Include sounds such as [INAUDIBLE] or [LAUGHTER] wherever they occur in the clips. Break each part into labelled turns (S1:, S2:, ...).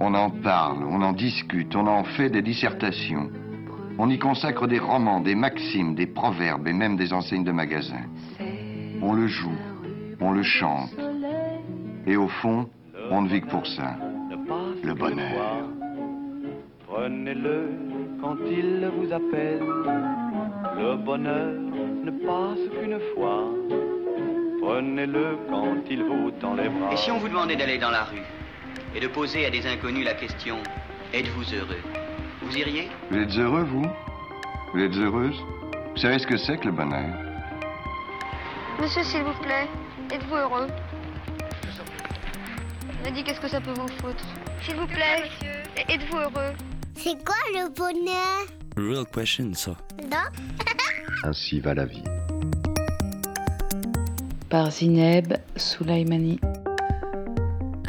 S1: On en parle, on en discute, on en fait des dissertations. On y consacre des romans, des maximes, des proverbes et même des enseignes de magasins. On le joue, on le chante. Et au fond, on ne vit que pour ça. Le bonheur.
S2: Prenez-le quand il vous appelle. Le bonheur ne passe qu'une fois. Prenez-le quand il vous tend les bras.
S3: Et si on vous demandait d'aller dans la rue? Et de poser à des inconnus la question Êtes-vous heureux? Vous iriez?
S1: Vous êtes heureux, vous? Vous êtes heureuse? Vous savez ce que c'est que le bonheur?
S4: Monsieur, s'il vous plaît, êtes-vous heureux? M'a dit qu'est-ce que ça peut vous foutre? S'il vous plaît, êtes-vous heureux?
S5: C'est quoi le bonheur?
S6: Real question, ça.
S5: Non. [LAUGHS]
S1: Ainsi va la vie.
S7: Par Zineb Soulaimani.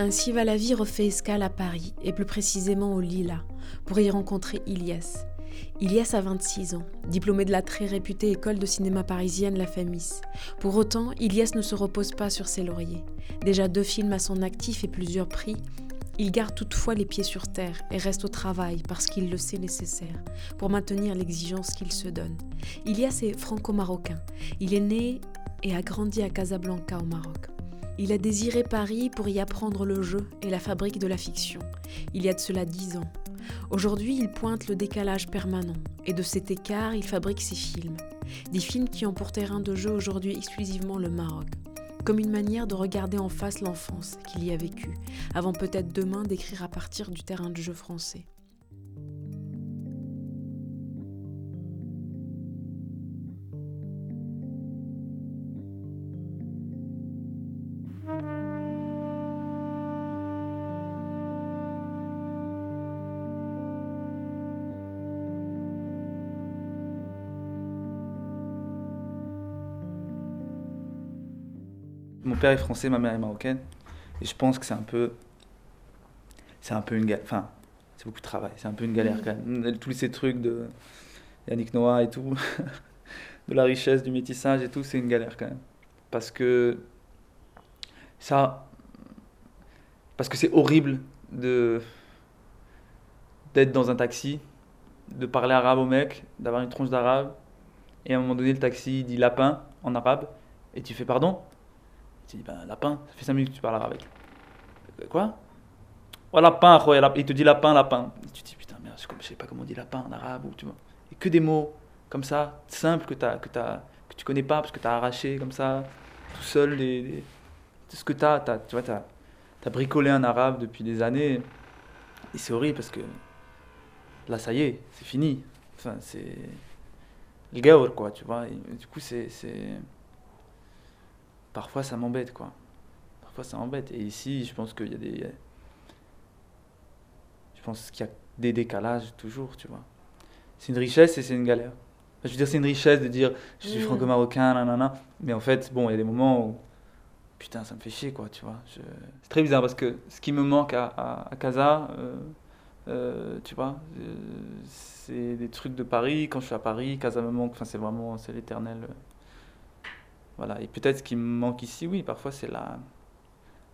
S8: Ainsi va la vie refait escale à Paris, et plus précisément au Lila, pour y rencontrer Ilias. Ilias a 26 ans, diplômé de la très réputée école de cinéma parisienne La Fémis. Pour autant, Ilias ne se repose pas sur ses lauriers. Déjà deux films à son actif et plusieurs prix, il garde toutefois les pieds sur terre et reste au travail parce qu'il le sait nécessaire pour maintenir l'exigence qu'il se donne. Ilias est franco-marocain. Il est né et a grandi à Casablanca au Maroc. Il a désiré Paris pour y apprendre le jeu et la fabrique de la fiction. Il y a de cela dix ans. Aujourd'hui, il pointe le décalage permanent, et de cet écart, il fabrique ses films. Des films qui ont pour terrain de jeu aujourd'hui exclusivement le Maroc, comme une manière de regarder en face l'enfance qu'il y a vécue, avant peut-être demain d'écrire à partir du terrain de jeu français.
S9: Père est français, ma mère est marocaine. Et je pense que c'est un peu. C'est un peu une galère. Enfin, c'est beaucoup de travail. C'est un peu une galère quand même. Tous ces trucs de Yannick Noah et tout, [LAUGHS] de la richesse, du métissage et tout, c'est une galère quand même. Parce que. Ça. Parce que c'est horrible de. d'être dans un taxi, de parler arabe au mec, d'avoir une tronche d'arabe. Et à un moment donné, le taxi dit lapin en arabe. Et tu fais pardon tu dis, ben, lapin, ça fait 5 minutes que tu parles avec. Quoi? Ouais, lapin, il te dit lapin, lapin. Et tu dis, putain, merde, je sais pas comment on dit lapin en arabe, tu vois. Et que des mots comme ça, simples, que, as, que, as, que tu connais pas, parce que tu as arraché comme ça, tout seul, les, ce que tu as, tu vois, tu as, bricolé un arabe depuis des années. Et c'est horrible parce que là, ça y est, c'est fini. Enfin, c'est le gaur, quoi, tu vois. Du coup, c'est parfois ça m'embête quoi. Parfois ça m'embête. Et ici, je pense qu'il y a des. Je pense qu'il y a des décalages toujours, tu vois. C'est une richesse et c'est une galère. Je veux dire, c'est une richesse de dire je suis mm. franco-marocain, nanana. Mais en fait, bon, il y a des moments où. Putain, ça me fait chier, quoi, tu vois. C'est très bizarre parce que ce qui me manque à, à, Casa, euh, euh, tu vois, euh, c'est des trucs de Paris. Quand je suis à Paris, Casa me manque. Enfin, c'est vraiment, c'est l'éternel voilà. Et peut-être ce qui me manque ici, oui, parfois c'est la,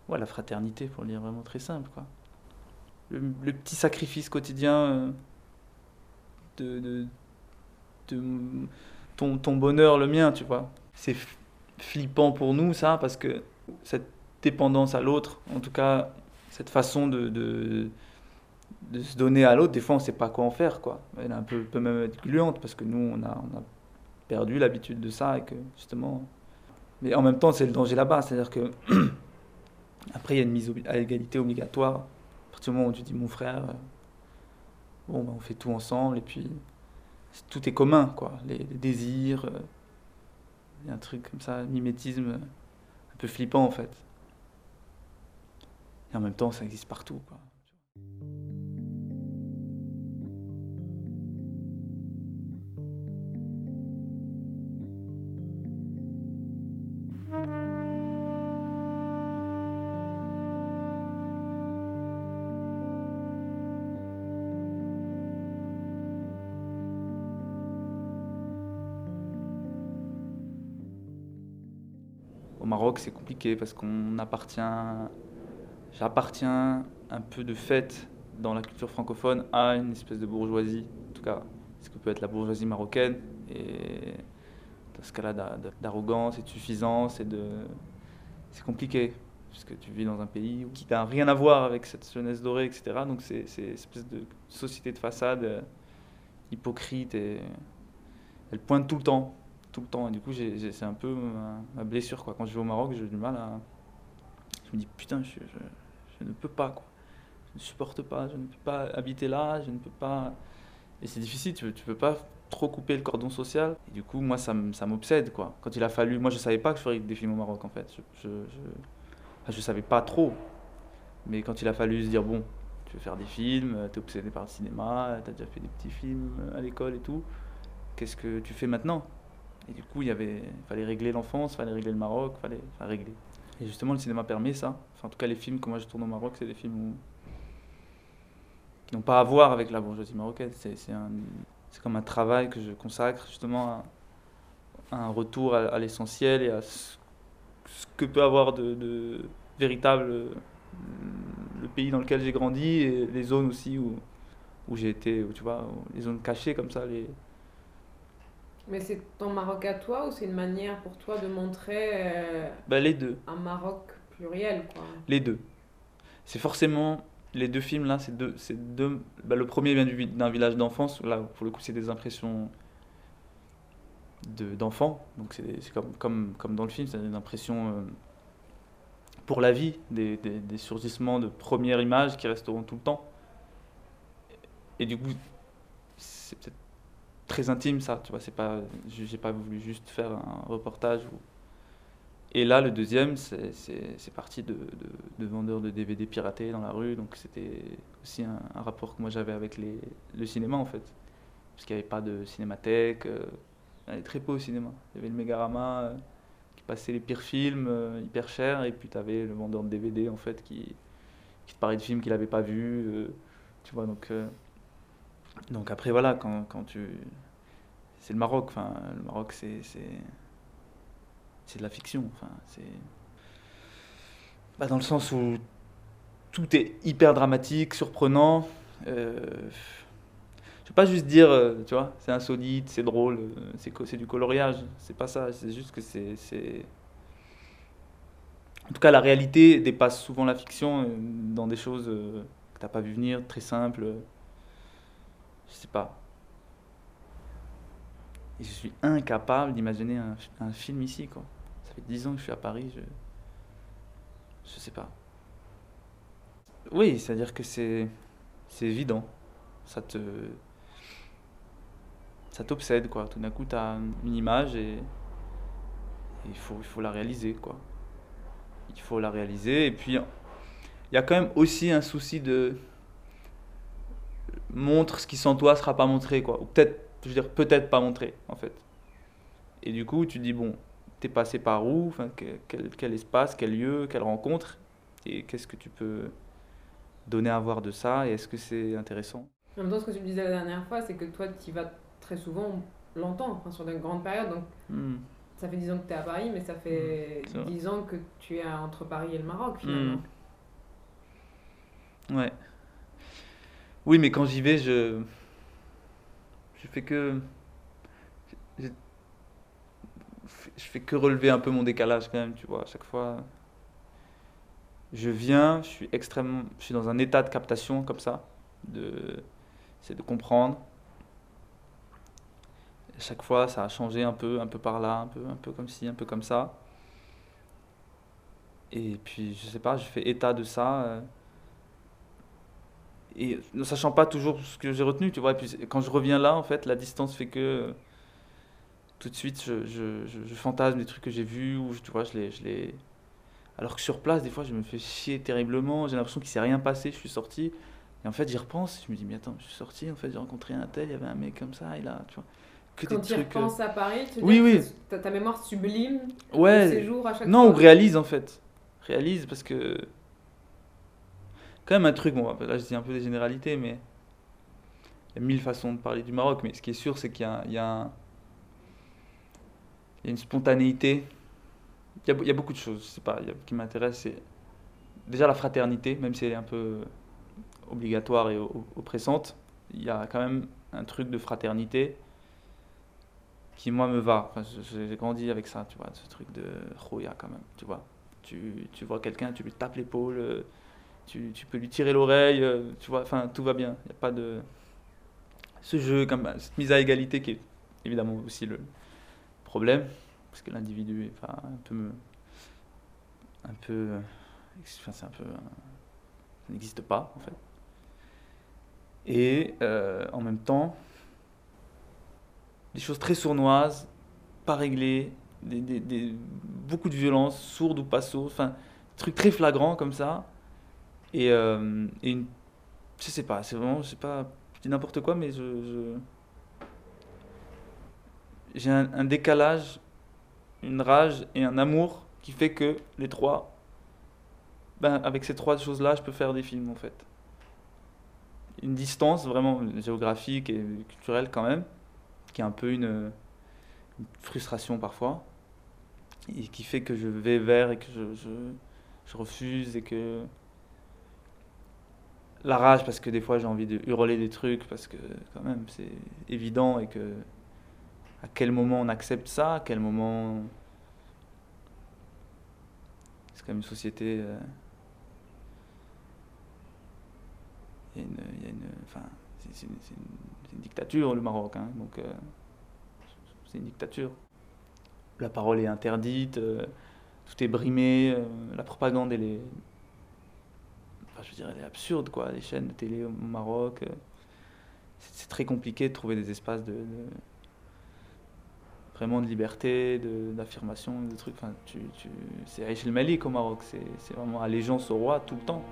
S9: ouais, la fraternité, pour le dire vraiment très simple. Quoi. Le, petit sacrifice quotidien euh, de, de, ton, ton, bonheur, le mien, tu vois. C'est flippant pour nous, ça, parce que cette dépendance à l'autre, en tout cas, cette façon de, de, se donner à l'autre, des fois on ne sait pas quoi en faire. Quoi. Elle un peu, peut même être gluante, parce que nous, on a, on a perdu l'habitude de ça, et que justement, mais en même temps, c'est le danger là-bas. C'est-à-dire que, [CLEARS THROAT] après, il y a une mise à égalité obligatoire. À partir du moment où tu dis, mon frère, euh, bon, ben, on fait tout ensemble, et puis tout est commun, quoi. Les, désirs, euh, il y a un truc comme ça, mimétisme, un peu flippant, en fait. Et en même temps, ça existe partout, quoi. Au Maroc, c'est compliqué parce qu'on appartient. J'appartiens un peu de fait dans la culture francophone à une espèce de bourgeoisie, en tout cas ce que peut être la bourgeoisie marocaine, et dans ce cas-là d'arrogance et de suffisance, c'est compliqué, puisque tu vis dans un pays qui n'a rien à voir avec cette jeunesse dorée, etc. Donc c'est une espèce de société de façade euh, hypocrite, et elle pointe tout le temps, tout le temps, et du coup c'est un peu ma, blessure, quoi. Quand je vais au Maroc, j'ai du mal à... Je me dis, putain, je, je ne peux pas, quoi ne supporte pas, je ne peux pas habiter là, je ne peux pas. Et c'est difficile, tu ne peux pas trop couper le cordon social. Et du coup, moi, ça m'obsède. Quand il a fallu. Moi, je ne savais pas que je ferais des films au Maroc, en fait. Je ne je, je, savais pas trop. Mais quand il a fallu se dire, bon, tu veux faire des films, tu es obsédé par le cinéma, tu as déjà fait des petits films à l'école et tout, qu'est-ce que tu fais maintenant? Et du coup, il fallait régler l'enfance, il fallait régler le Maroc, il fallait régler. Et justement, le cinéma permet ça. Enfin, en tout cas, les films que moi je tourne au Maroc, c'est des films qui n'ont pas à voir avec la bourgeoisie marocaine. C'est comme un travail que je consacre justement à, un retour à, l'essentiel et à ce, que peut avoir de, véritable euh, le pays dans lequel j'ai grandi et les zones aussi où, où j'ai été, tu vois, les zones cachées comme ça.
S8: Mais c'est ton Maroc à toi ou c'est une manière pour toi de montrer euh,
S9: bah, les deux.
S8: un Maroc pluriel quoi?
S9: Les deux. C'est forcément les deux films là, c'est deux, c'est deux. Bah, le premier vient d'un village d'enfance. Là, pour le coup, c'est des impressions de, d'enfants. Donc c'est, comme, comme, comme dans le film, c'est des impressions euh, pour la vie, des, des, des, surgissements de premières images qui resteront tout le temps. Et du coup, c'est peut-être très intime ça. Tu vois, c'est pas, j'ai pas voulu juste faire un reportage et là, le deuxième, c'est parti de, de, vendeurs de DVD piratés dans la rue. Donc c'était aussi un, rapport que moi j'avais avec le cinéma en fait. Parce qu'il n'y avait pas de cinémathèque. Euh, il y avait très peu au cinéma. Il y avait le Megarama euh, qui passait les pires films euh, hyper chers. Et puis tu avais le vendeur de DVD en fait qui, qui te parlait de films qu'il n'avait pas vus. tu vois, donc, donc après voilà, quand, quand tu. C'est le Maroc. Enfin, le Maroc, c'est c'est de la fiction. Enfin, c'est bah, dans le sens où tout est hyper dramatique, surprenant. Euh, je vais pas juste dire, euh, tu vois, c'est insolite, c'est drôle, euh, c'est du coloriage. C'est pas ça. C'est juste que c'est en tout cas, la réalité dépasse souvent la fiction dans des choses que t'as pas vu venir, très simples. Je sais pas. Et je suis incapable d'imaginer un, film ici, quoi fait 10 ans que je suis à Paris, je. Je sais pas. Oui, c'est-à-dire que c'est. C'est évident. Ça te. Ça t'obsède, quoi. Tout d'un coup, tu as une image et. il, faut, il faut la réaliser, quoi. Il faut la réaliser. Et puis, il y a quand même aussi un souci de. Montre ce qui sans toi sera pas montré, quoi. Ou peut-être, je veux dire, peut-être pas montré, en fait. Et du coup, tu dis, bon, t'es passé par où, enfin, quel, quel, espace, quel lieu, quelle rencontre, et qu'est-ce que tu peux donner à voir de ça, et est-ce que c'est intéressant?
S8: En même temps, ce que tu me disais la dernière fois, c'est que toi, tu y vas très souvent, longtemps, enfin, sur une grande période, donc hmm. ça fait 10 ans que tu es à Paris, mais ça fait 10 hmm. ans que tu es entre Paris et le Maroc, finalement.
S9: Hmm. Ouais. Oui, mais quand j'y vais, je... Je fais que je fais que relever un peu mon décalage quand même, tu vois, à chaque fois. Je viens, je suis extrêmement, je suis dans un état de captation comme ça, de, c'est de comprendre. À chaque fois, ça a changé un peu, un peu par là, un peu, un peu comme ci, un peu comme ça. Et puis, je sais pas, je fais état de ça. Euh, et ne sachant pas toujours ce que j'ai retenu, tu vois. Et puis, quand je reviens là, en fait, la distance fait que tout de suite, je, je, je, fantasme des trucs que j'ai vus, ou tu vois, je les, je les... Alors que sur place, des fois, je me fais chier terriblement, j'ai l'impression qu'il s'est rien passé, je suis sorti, et en fait, j'y repense, je me dis, mais attends, je suis sorti, en fait, j'ai rencontré un tel, il y avait un mec comme ça, et là, tu vois.
S8: Que Quand tu y repenses à Paris, tu
S9: oui, oui.
S8: Ta, ta, mémoire sublime
S9: ouais.
S8: séjour à chaque
S9: non,
S8: fois?
S9: Non, réalise en fait. Réalise parce que. Quand même un truc, bon, là je dis un peu des généralités, mais. Il y a mille façons de parler du Maroc, mais ce qui est sûr, c'est qu'il y, a, une spontanéité. Il y a, beaucoup de choses, c'est pas, qui m'intéressent. C'est déjà la fraternité, même si elle est un peu obligatoire et oppressante, il y a quand même un truc de fraternité qui moi me va. Enfin, j'ai grandi avec ça, tu vois, ce truc de roya quand même, tu vois. Tu, tu vois quelqu'un, tu lui tapes l'épaule, euh, tu, tu, peux lui tirer l'oreille, euh, tu vois, enfin tout va bien. Il n'y a pas de ce jeu, comme cette mise à égalité qui est évidemment aussi le problème, parce que l'individu, enfin un peu, un peu, enfin, c'est un peu, ça n'existe pas en fait. Et euh, en même temps, des choses très sournoises, pas réglées, des, des, beaucoup de violence, sourde ou pas sourde, enfin, trucs très flagrants comme ça. Et, euh, et une, je sais pas, c'est vraiment, je sais pas, je n'importe quoi, mais je. j'ai un, décalage, une rage et un amour qui fait que les trois, ben, avec ces trois choses-là, je peux faire des films en fait. Une distance vraiment géographique et culturelle quand même, qui est un peu une, frustration parfois, et qui fait que je vais vers et que je, je, refuse et que la rage parce que des fois j'ai envie de hurler des trucs parce que quand même c'est évident et que à quel moment on accepte ça, à quel moment c'est quand même une société euh, il y a une, il y a une enfin c'est une, dictature le Maroc, hein, donc euh, c'est une dictature. La parole est interdite, euh, tout est brimé, la propagande elle est, je veux dire, elle est absurde quoi. Les chaînes de télé au Maroc, c'est très compliqué de trouver des espaces de, vraiment de liberté, d'affirmation, de, trucs. Enfin, tu, tu, c'est Aïch el Malik au Maroc, c'est vraiment allégeance au roi tout le temps.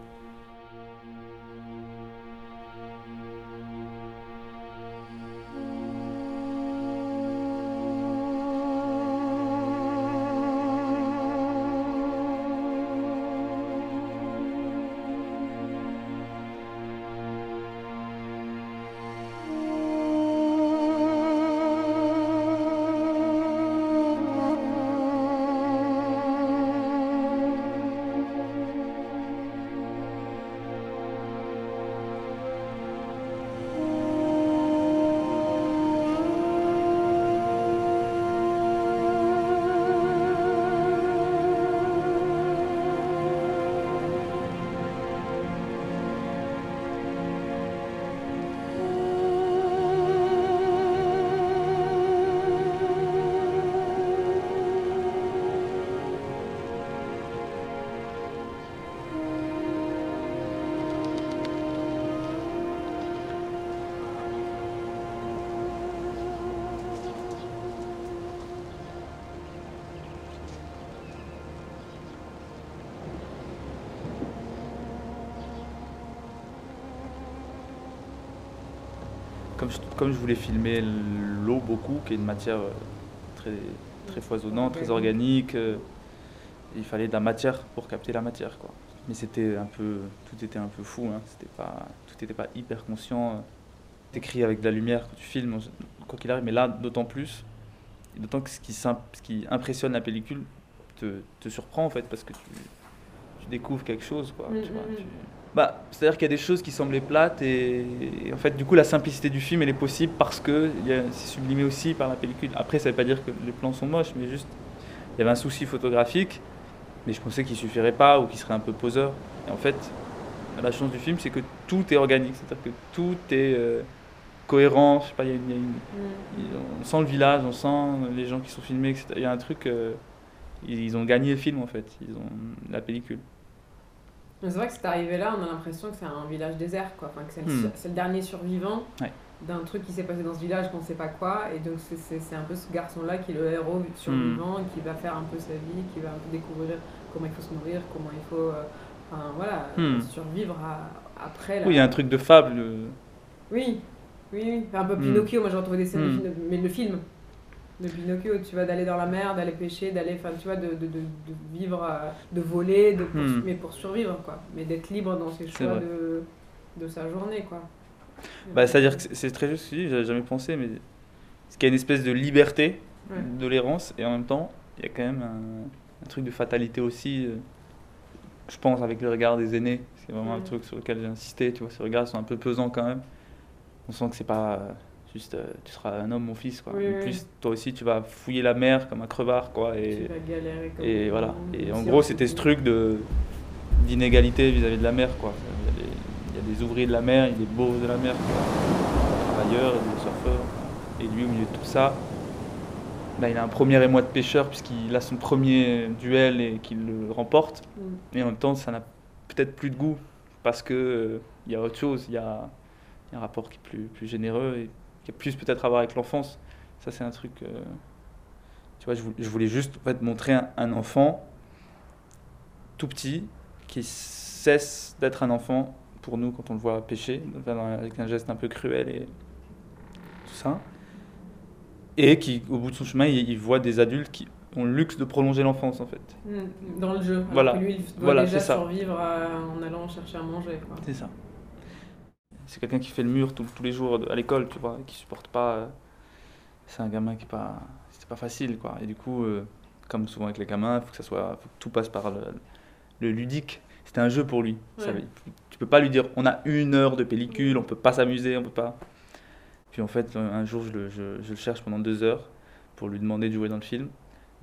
S9: Comme je, voulais filmer l'eau beaucoup, qui est une matière euh, très, très foisonnante, très organique, euh, il fallait de la matière pour capter la matière. Quoi. Mais c'était un peu, tout était un peu fou, hein. c'était pas, tout n'était pas hyper conscient. écrit avec de la lumière quand tu filmes, quoi qu'il arrive, mais là d'autant plus, d'autant que ce qui, ce qui impressionne la pellicule te, te, surprend en fait, parce que tu, tu découvres quelque chose. Quoi, mm, tu vois, mm, mm. Bah, c'est-à-dire qu'il y a des choses qui semblaient plates et, en fait du coup la simplicité du film elle est possible parce que c'est sublimé aussi par la pellicule. Après ça veut pas dire que les plans sont moches mais juste il y avait un souci photographique mais je pensais qu'il suffirait pas ou qu'il serait un peu poseur. Et en fait la chance du film c'est que tout est organique, c'est-à-dire que tout est euh, cohérent, je sais pas, y a une, mm. on sent le village, on sent les gens qui sont filmés, etc. Il y a un truc, euh, ils, ils ont gagné le film en fait, ils ont la pellicule.
S10: C'est vrai que c'est arrivé là, on a l'impression que c'est un village désert, quoi. Enfin, que c'est le, hmm. le, dernier survivant d'un truc qui s'est passé dans ce village qu'on ne sait pas quoi. Et donc, c'est un peu ce garçon-là qui est le héros survivant, hmm. qui va faire un peu sa vie, qui va découvrir comment il faut se nourrir, comment il faut euh, enfin, voilà, hmm. survivre après.
S9: Oui, il y a un truc de fable.
S10: Oui, oui, oui. Un peu Pinocchio, moi j'ai retrouvé des scènes mais le film, de Pinocchio, tu vas d'aller dans la mer, d'aller pêcher, d'aller, enfin, tu vois, de, de, de, vivre, euh, de voler, de hmm. mais pour survivre, quoi. Mais d'être libre dans ses choix de, de sa journée, quoi.
S9: Bah, c'est-à-dire que c'est très juste, j'avais jamais pensé, mais ce qu'il y a une espèce de liberté, de l'errance, et en même temps, il y a quand même un, un, truc de fatalité aussi. Euh, je pense, avec le regard des aînés. C'est vraiment un truc sur lequel j'ai insisté, tu vois, ces regards sont un peu pesants quand même. On sent que c'est pas juste euh, tu seras un homme, mon fils, quoi.
S8: Oui,
S9: en
S8: oui.
S9: plus, toi aussi, tu vas fouiller la mer comme un crevard, quoi. Et,
S8: Tu vas galérer comme
S9: et voilà. Et en gros, c'était ce truc de d'inégalité vis-à-vis de la mer, quoi. Il y, a des, il y a des ouvriers de la mer, il y a des beaux de la mer, quoi. des travailleurs, des surfeurs. Et lui, au milieu de tout ça, bah, il a un premier émoi de pêcheur puisqu'il a son premier duel et qu'il le remporte.
S8: Mm.
S9: Et en même temps, ça n'a peut-être plus de goût parce que euh, il y a autre chose, il y a, il y a un rapport qui est plus, plus généreux et qui a plus peut-être à voir avec l'enfance. Ça, c'est un truc. euh, tu vois, je voulais, je voulais juste en fait, montrer un, un enfant tout petit qui cesse d'être un enfant pour nous quand on le voit pêcher, avec un geste un peu cruel et tout ça. Et qui, au bout de son chemin, il, il voit des adultes qui ont le luxe de prolonger l'enfance en fait.
S8: Mm. Dans le jeu. Alors
S9: Voilà.
S8: que lui, il doit
S9: Voilà,
S8: déjà survivre à- en allant chercher à manger.
S9: C'est ça. C'est quelqu'un qui fait le mur tous- tous les jours à l'école, tu vois, et qui supporte pas. euh, C'est un gamin qui est pas. C'était pas facile, quoi. Et du coup, euh, comme souvent avec les gamins, il faut que ça soit, faut que tout passe par le, le ludique. C'était un jeu pour lui. Ça
S8: Ouais.
S9: veut- tu peux pas lui dire, on a une heure de pellicule, on peut pas s'amuser, on peut pas. Puis en fait, un jour, je le, je- je le cherche pendant deux heures pour lui demander de jouer dans le film.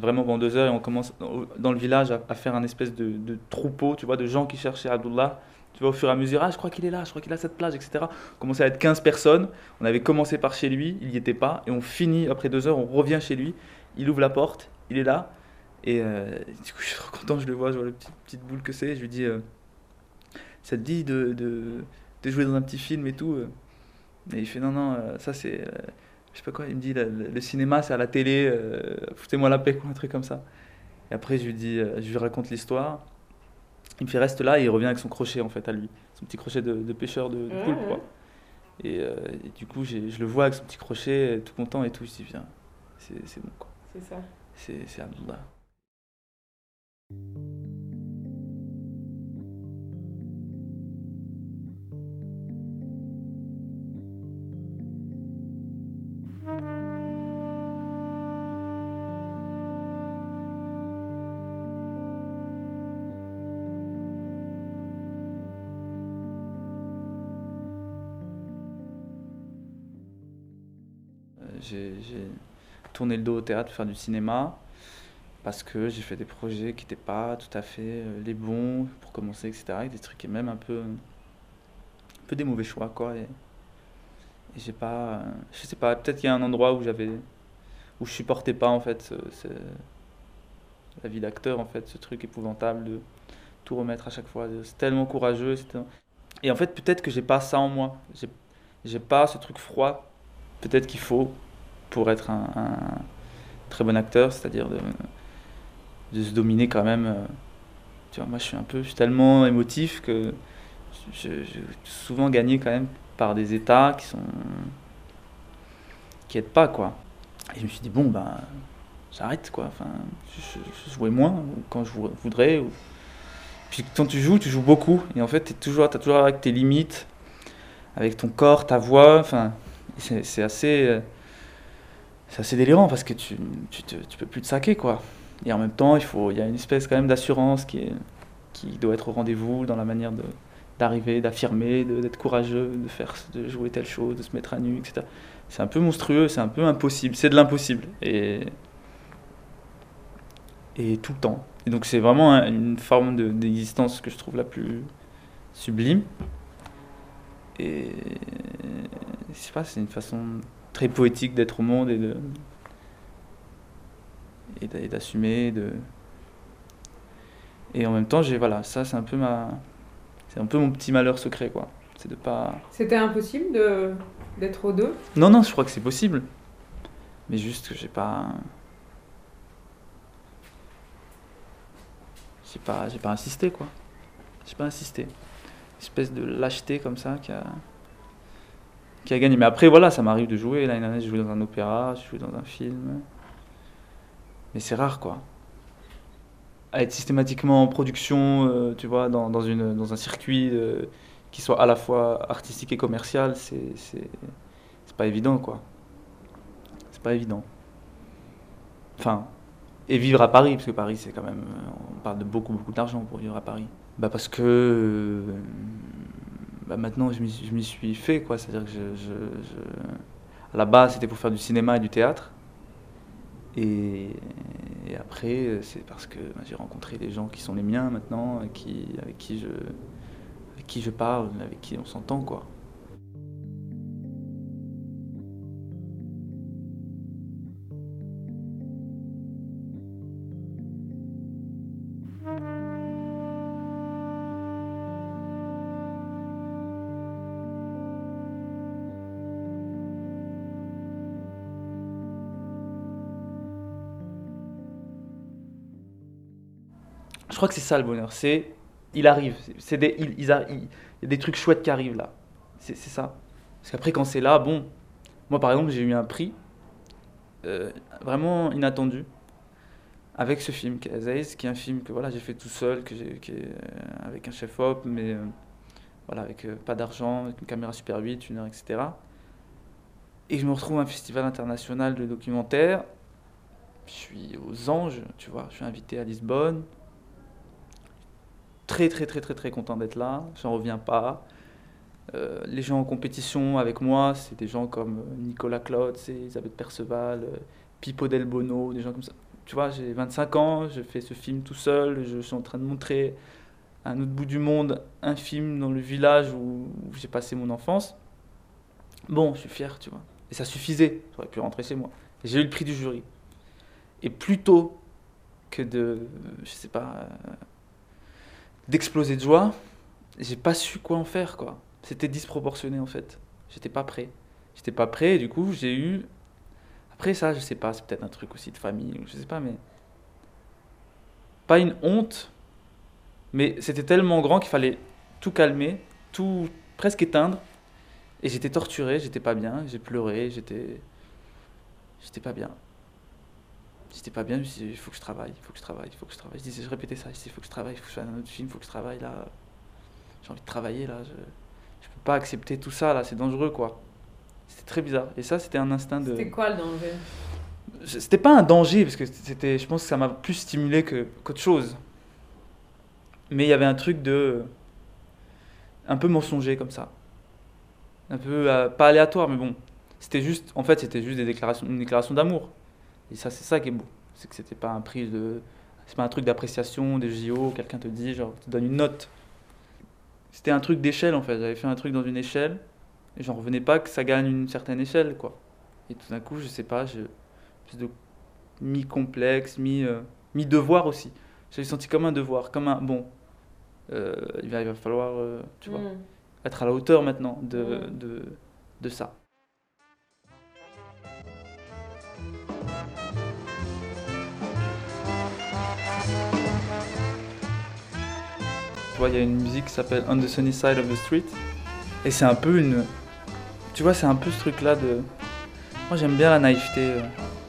S9: Vraiment pendant deux heures, et on commence dans- le village à, à faire un espèce de, de troupeau, tu vois, de gens qui cherchaient Abdullah. Tu vois, au fur et à mesure, ah, je crois qu'il est là, je crois qu'il à cette plage, etc. On commençait à être 15 personnes. On avait commencé par chez lui, il n'y était pas. Et on finit, après deux heures, on revient chez lui. Il ouvre la porte, il est là. Et euh, du coup, [LAUGHS] je suis trop content, je le vois, je vois la petite, petite boule que c'est. Je lui dis, euh, ça te dit de, de, de jouer dans un petit film et tout euh Et il fait, non, non, ça c'est. euh, je sais pas quoi, il me dit, le, cinéma c'est à la télé, foutez-moi la paix, quoi, un truc comme ça. Et après, je lui dis, je lui raconte l'histoire. Il me fait reste là et il revient avec son crochet en fait à lui, son petit crochet de, de pêcheur de,
S8: ouais.
S9: quoi. Et, euh, et du coup, je le vois avec son petit crochet, tout content et tout. Je dis, viens, c'est bon quoi.
S8: C'est ça.
S9: C'est c'est J'ai tourné le dos au théâtre, faire du cinéma, parce que j'ai fait des projets qui n'étaient pas tout à fait euh, les bons pour commencer, etc. Des trucs qui même un peu, peu des mauvais choix, quoi. Et, et j'ai pas, euh, je sais pas, peut-être qu'il y a un endroit où j'avais, où je supportais pas en fait la vie d'acteur, en fait, ce truc épouvantable de tout remettre à chaque fois. C'est tellement courageux. tellement- Et en fait, peut-être que j'ai pas ça en moi. J'ai pas ce truc froid peut-être qu'il faut pour être un, très bon acteur, c'est-à-dire de, se dominer quand même. euh, Tu vois, moi je suis un peu, tellement émotif que j'ai souvent gagné quand même par des états qui sont qui aident pas quoi. Et je me suis dit bon ben j'arrête quoi. Enfin, je, jouais moins quand je vou- voudrais. ou- Puis quand tu joues, tu joues beaucoup et en fait t'es toujours, t'as toujours avec tes limites, avec ton corps, ta voix. Enfin, c'est c'est assez euh, c'est assez délirant parce que tu, tu, peux plus te saquer quoi. Et en même temps, il faut, il y a une espèce quand même d'assurance qui, qui doit être au rendez-vous dans la manière de d'arriver, d'affirmer, d'être courageux, de faire, de jouer telle chose, de se mettre à nu, etc. C'est un peu monstrueux, c'est un peu impossible, c'est de l'impossible et et tout le temps. Et donc c'est vraiment un- une forme de- d'existence que je trouve la plus sublime. Et je sais pas, c'est une façon très poétique d'être au monde et de et d'a- et d'assumer de et en même temps j'ai voilà ça c'est un peu ma c'est un peu mon petit malheur secret quoi. C'est de pas
S8: C'était impossible de d'être aux deux?
S9: Non non je crois que c'est possible. Mais juste que j'ai pas j'ai pas j'ai pas insisté quoi. J'ai pas insisté. Une espèce de lâcheté comme ça qui a qui a gagné mais après voilà ça m'arrive de jouer l'année dernière j'ai joué dans un opéra j'ai joué dans un film mais c'est rare quoi à être systématiquement en production euh, tu vois dans, un circuit euh, qui soit à la fois artistique et commercial c'est c'est c'est pas évident quoi c'est pas évident enfin Et vivre à Paris, parce que Paris, c'est quand même. On parle de beaucoup, beaucoup d'argent pour vivre à Paris. Bah parce que. euh, bah maintenant, je m'y suis fait, quoi. Je, je- je- À la base, c'était pour faire du cinéma et du théâtre. Et, après, c'est parce que bah, j'ai rencontré des gens qui sont les miens maintenant, avec, qui je, avec qui je parle, avec qui on s'entend, quoi. Crois que c'est ça le bonheur. C'est, il arrive. C'est- des, il, il il y a des trucs chouettes qui arrivent là. C'est ça. Parce qu'après, quand c'est là, bon. Moi, par exemple, j'ai eu un prix euh, vraiment inattendu avec ce film, Azaïs, qui est un film que voilà, j'ai fait tout seul, que j'ai, euh, avec un chef-op, mais euh, voilà, avec pas d'argent, avec une caméra Super 8, une heure, etc. Et je me retrouve à un festival international de documentaire. Je suis aux Anges, tu vois. Je suis invité à Lisbonne très très très très très content d'être là, j'en reviens pas. Euh, les gens en compétition avec moi, c'est des gens comme euh, Nicolas c'est Elisabeth Perceval, euh, Pipo Del Bono, des gens comme ça. Tu vois, j'ai 25 ans, je fais ce film tout seul, je suis en train de montrer à un autre bout du monde un film dans le village où, j'ai passé mon enfance. Bon, je suis fier, tu vois. Et ça suffisait, j'aurais pu rentrer chez moi. J'ai eu le prix du jury. Et plutôt que de, je sais pas, d'exploser de joie, j'ai pas su quoi en faire, quoi. C'était disproportionné, en fait. J'étais pas prêt. J'étais pas prêt, et du coup, j'ai eu... Après ça, je sais pas, c'est peut-être un truc aussi de famille, je sais pas, mais... Pas une honte, mais c'était tellement grand qu'il fallait tout calmer, tout presque éteindre. Et j'étais torturé, j'étais pas bien, j'ai pleuré, j'étais... J'étais pas bien. J'étais pas bien, je me suis dit, il faut que je travaille, il faut que je travaille, il faut que je travaille. Je disais, je répétais ça, je disais, il faut que je travaille, il faut que je fasse un autre film, il faut que je travaille là. J'ai envie de travailler là, je, je peux pas accepter tout ça là, c'est dangereux quoi. C'était très bizarre. Et ça, c'était un instinct de.
S8: C'était quoi le danger?
S9: C'était pas un danger, parce que c'était, je pense que ça m'a plus stimulé que, qu'autre chose. Mais il y avait un truc de. un peu mensonger comme ça. Un peu, euh, pas aléatoire, mais bon. C'était juste, en fait, c'était juste des déclarations, une déclaration d'amour. Et ça, c'est ça qui est beau. C'est que c'était pas un prix de. C'est pas un truc d'appréciation des JO, quelqu'un te dit, genre, te donne une note. C'était un truc d'échelle en fait. J'avais fait un truc dans une échelle et j'en revenais pas que ça gagne une certaine échelle quoi. Et tout d'un coup, je sais pas, j'ai une espèce de mi-complexe, mi, euh, mi-devoir aussi. J'avais senti comme un devoir, comme un bon. euh, il, va, il va falloir, euh, tu vois,
S8: Mm.
S9: être à la hauteur maintenant de,
S8: Mm.
S9: de, de ça. Il y a une musique qui s'appelle On the Sunny Side of the Street. Et c'est un peu une. Tu vois, c'est un peu ce truc-là de. Moi, j'aime bien la naïveté, euh,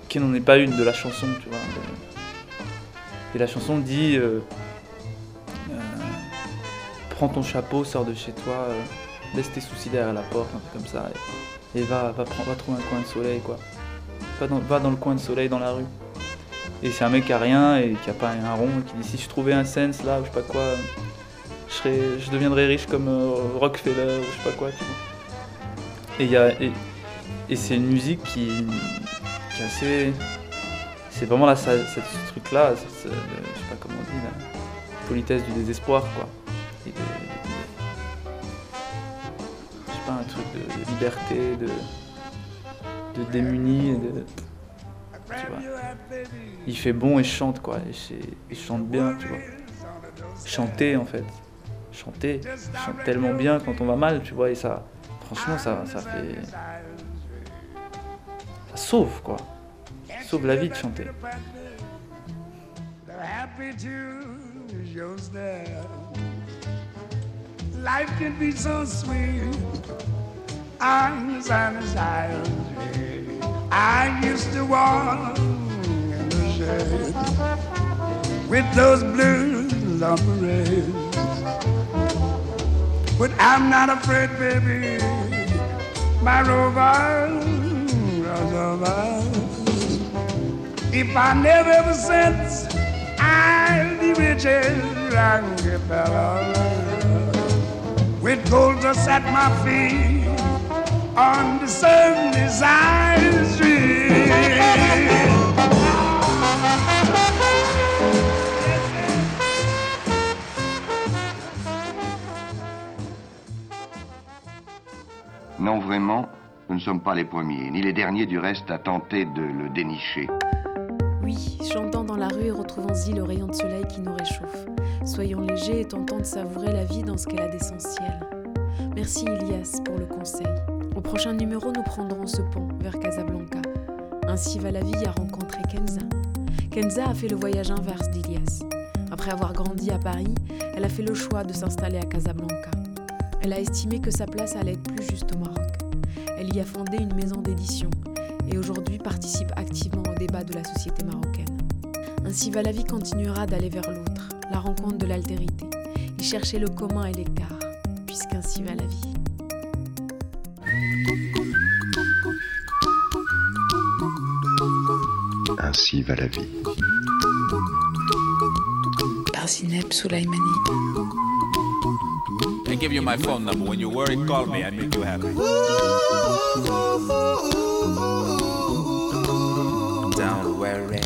S9: qui n'en est pas une de la chanson, tu vois. Et la chanson dit euh, euh, Prends ton chapeau, sors de chez toi, laisse tes soucis derrière la porte, un truc comme ça. Et, va, va, prendre- va trouver un coin de soleil, quoi. Va dans le coin de soleil dans la rue. Et c'est un mec qui a rien et qui a pas un rond et qui dit si je trouvais un sense là ou je sais pas quoi, euh, je, serais, je deviendrais riche comme euh, Rockefeller ou je sais pas quoi, tu vois. Et, y a- et, c'est une musique qui, qui est assez. C'est vraiment là, ça, ce truc là, je sais pas comment on dit, la politesse du désespoir quoi. Je sais pas, un truc de, liberté, de, de démuni de. Tu vois. Il fait bon et chante quoi, et, il chante bien, tu vois. Chanter en fait. Chanter. Chante tellement bien quand on va mal, tu vois, et ça. Franchement, ça, ça fait. Ça sauve quoi. Sauve la vie de chanter.
S6: Life can be so sweet. I used to walk with those blue parade. But I'm not afraid, baby. My rover runs over. If I never ever since, I'll be rich as Rockefeller. With gold dust at my feet on the sunny side street.
S1: Non, vraiment, nous ne sommes pas les premiers, ni les derniers du reste à tenter de le dénicher.
S8: Oui, chantant dans la rue et retrouvons-y le rayon de soleil qui nous réchauffe. Soyons légers et tentons de savourer la vie dans ce qu'elle a d'essentiel. Merci Ilias pour le conseil. Au prochain numéro, nous prendrons ce pont vers Casablanca. Ainsi va la vie à rencontrer Kenza. Kenza a fait le voyage inverse d'Ilias. Après avoir grandi à Paris, elle a fait le choix de s'installer à Casablanca. Elle a estimé que sa place allait être plus juste au Maroc. Elle y a fondé une maison d'édition et aujourd'hui participe activement au débat de la société marocaine. Ainsi va la vie continuera d'aller vers l'autre, la rencontre de l'altérité, y chercher le commun et l'écart, puisqu'ainsi va la vie.
S1: Ainsi va la vie.
S7: Par Zineb.
S11: I give you my phone number. When you're worried, call me. I make you happy. Don't worry.